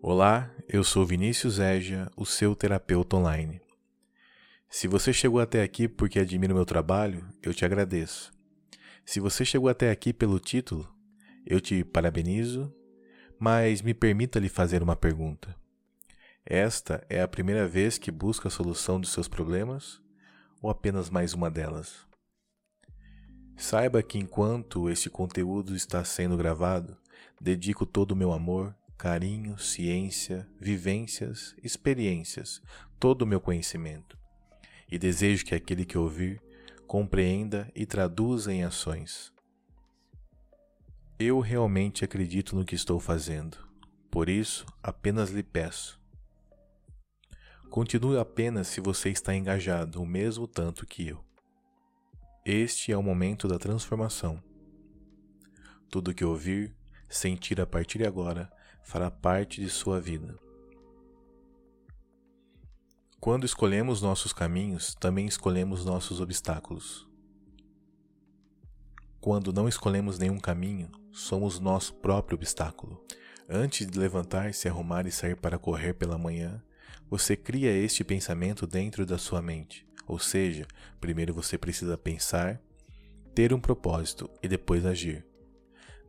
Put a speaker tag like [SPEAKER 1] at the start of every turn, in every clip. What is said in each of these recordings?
[SPEAKER 1] Olá, eu sou Vinícius Eja, o seu terapeuta online. Se você chegou até aqui porque admira o meu trabalho, eu te agradeço. Se você chegou até aqui pelo título, eu te parabenizo, mas me permita lhe fazer uma pergunta. Esta é a primeira vez que busca a solução dos seus problemas ou apenas mais uma delas? Saiba que enquanto este conteúdo está sendo gravado, dedico todo o meu amor, carinho, ciência, vivências, experiências, todo o meu conhecimento. E desejo que aquele que ouvir compreenda e traduza em ações. Eu realmente acredito no que estou fazendo, por isso apenas lhe peço. Continue apenas se você está engajado o mesmo tanto que eu. Este é o momento da transformação. Tudo que ouvir, sentir a partir de agora fará parte de sua vida. Quando escolhemos nossos caminhos, também escolhemos nossos obstáculos. Quando não escolhemos nenhum caminho, somos nosso próprio obstáculo. Antes de levantar, se arrumar e sair para correr pela manhã, você cria este pensamento dentro da sua mente. Ou seja, primeiro você precisa pensar, ter um propósito e depois agir.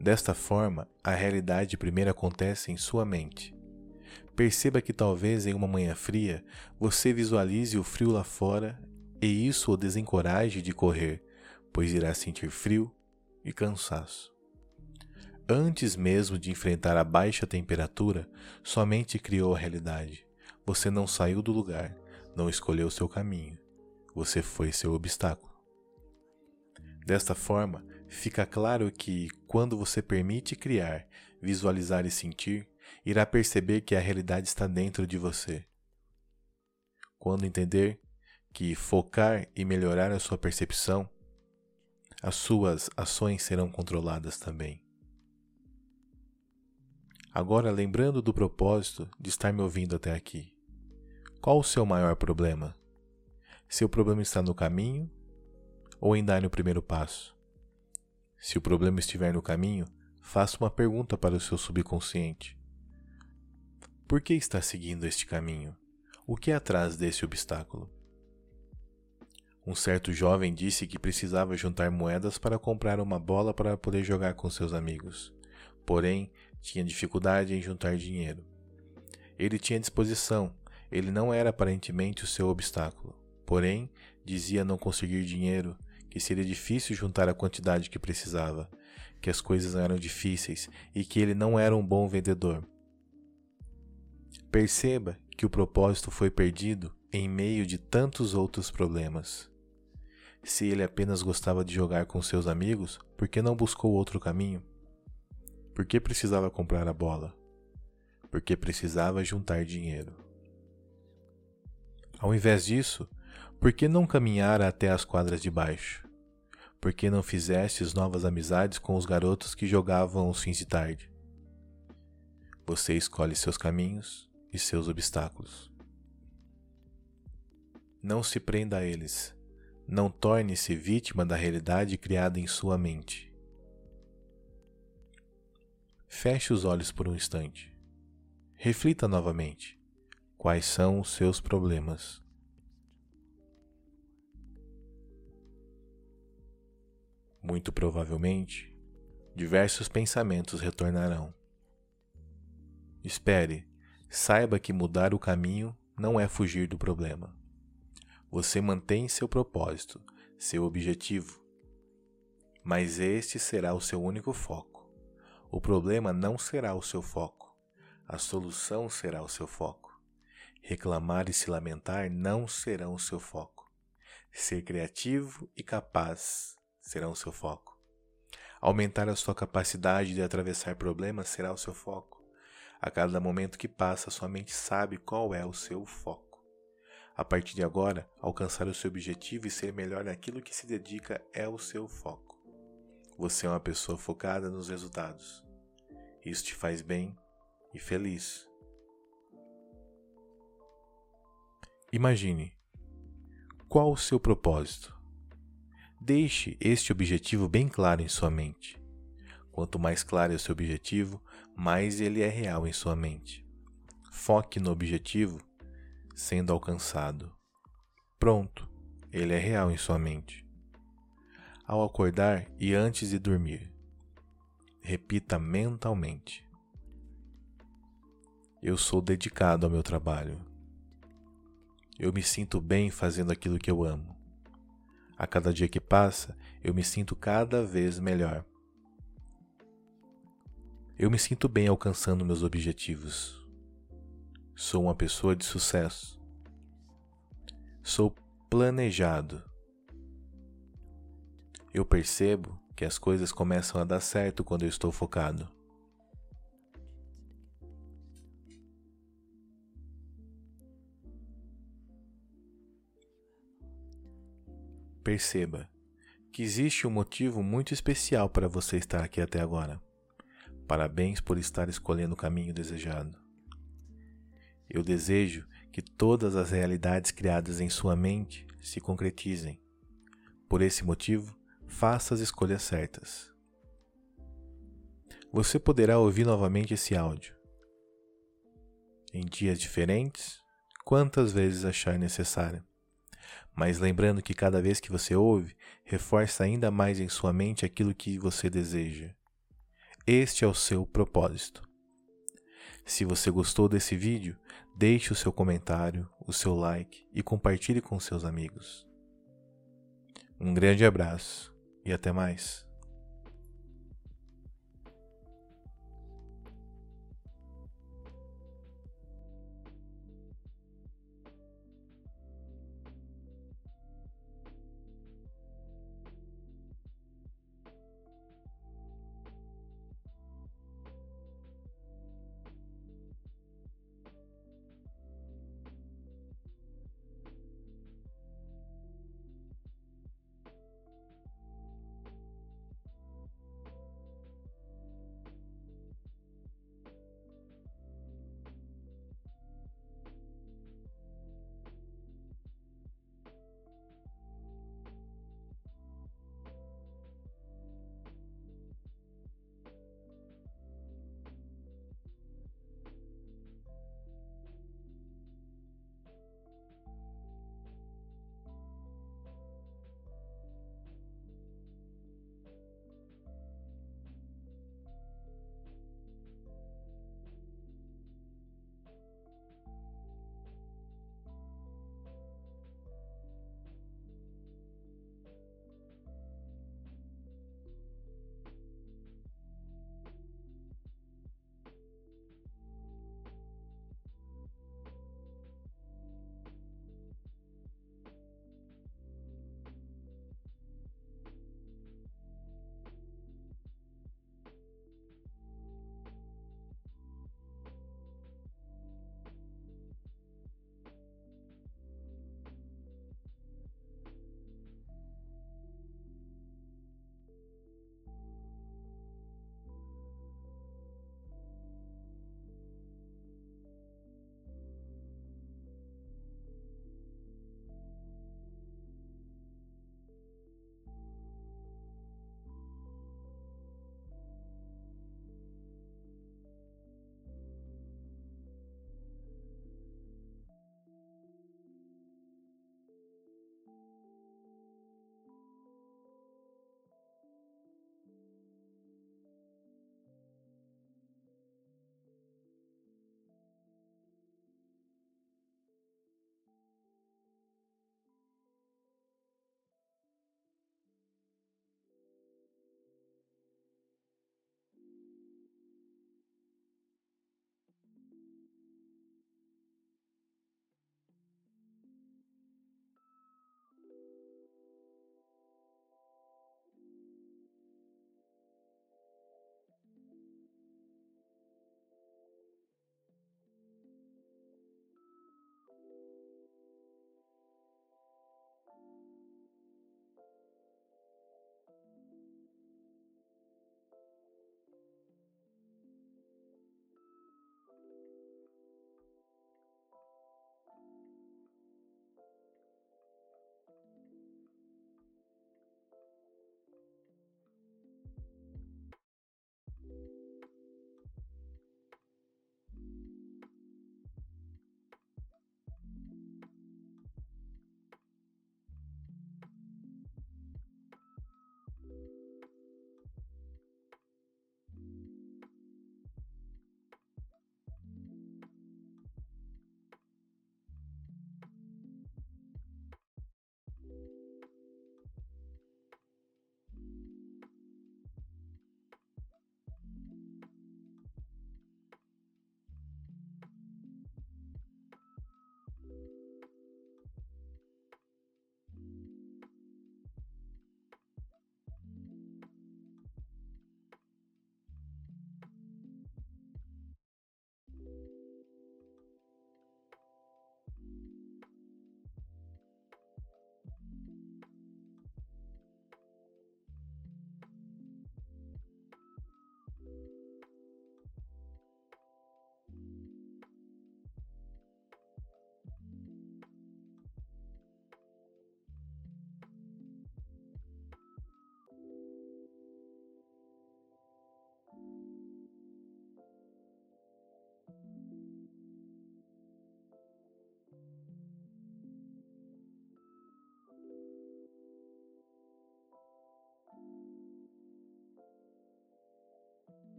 [SPEAKER 1] Desta forma, a realidade primeiro acontece em sua mente. Perceba que talvez em uma manhã fria você visualize o frio lá fora e isso o desencoraje de correr, pois irá sentir frio e cansaço. Antes mesmo de enfrentar a baixa temperatura, somente criou a realidade. Você não saiu do lugar, não escolheu seu caminho. Você foi seu obstáculo. Desta forma, fica claro que, quando você permite criar, visualizar e sentir, irá perceber que a realidade está dentro de você. Quando entender que focar e melhorar a sua percepção, as suas ações serão controladas também. Agora, lembrando do propósito de estar me ouvindo até aqui, qual o seu maior problema? Seu problema está no caminho ou em dar o primeiro passo? Se o problema estiver no caminho, faça uma pergunta para o seu subconsciente. Por que está seguindo este caminho? O que é atrás desse obstáculo? Um certo jovem disse que precisava juntar moedas para comprar uma bola para poder jogar com seus amigos. Porém, tinha dificuldade em juntar dinheiro. Ele tinha disposição, ele não era aparentemente o seu obstáculo. Porém, dizia não conseguir dinheiro que seria difícil juntar a quantidade que precisava, que as coisas eram difíceis e que ele não era um bom vendedor. Perceba que o propósito foi perdido em meio de tantos outros problemas. Se ele apenas gostava de jogar com seus amigos, por que não buscou outro caminho? Por que precisava comprar a bola? Porque precisava juntar dinheiro. Ao invés disso, por que não caminhar até as quadras de baixo? Por que não fizestes novas amizades com os garotos que jogavam os fins de tarde? Você escolhe seus caminhos e seus obstáculos. Não se prenda a eles. Não torne-se vítima da realidade criada em sua mente. Feche os olhos por um instante. Reflita novamente. Quais são os seus problemas? Muito provavelmente, diversos pensamentos retornarão. Espere, saiba que mudar o caminho não é fugir do problema. Você mantém seu propósito, seu objetivo, mas este será o seu único foco. O problema não será o seu foco, a solução será o seu foco. Reclamar e se lamentar não serão o seu foco. Ser criativo e capaz será o seu foco. Aumentar a sua capacidade de atravessar problemas será o seu foco. A cada momento que passa, sua mente sabe qual é o seu foco. A partir de agora, alcançar o seu objetivo e ser melhor naquilo que se dedica é o seu foco. Você é uma pessoa focada nos resultados. Isso te faz bem e feliz. Imagine qual o seu propósito? Deixe este objetivo bem claro em sua mente. Quanto mais claro é o seu objetivo, mais ele é real em sua mente. foque no objetivo sendo alcançado. Pronto, ele é real em sua mente. Ao acordar e antes de dormir, repita mentalmente: Eu sou dedicado ao meu trabalho. Eu me sinto bem fazendo aquilo que eu amo. A cada dia que passa, eu me sinto cada vez melhor. Eu me sinto bem alcançando meus objetivos. Sou uma pessoa de sucesso. Sou planejado. Eu percebo que as coisas começam a dar certo quando eu estou focado. Perceba que existe um motivo muito especial para você estar aqui até agora. Parabéns por estar escolhendo o caminho desejado. Eu desejo que todas as realidades criadas em sua mente se concretizem. Por esse motivo, faça as escolhas certas. Você poderá ouvir novamente esse áudio em dias diferentes, quantas vezes achar necessário. Mas lembrando que cada vez que você ouve, reforça ainda mais em sua mente aquilo que você deseja. Este é o seu propósito. Se você gostou desse vídeo, deixe o seu comentário, o seu like e compartilhe com seus amigos. Um grande abraço e até mais.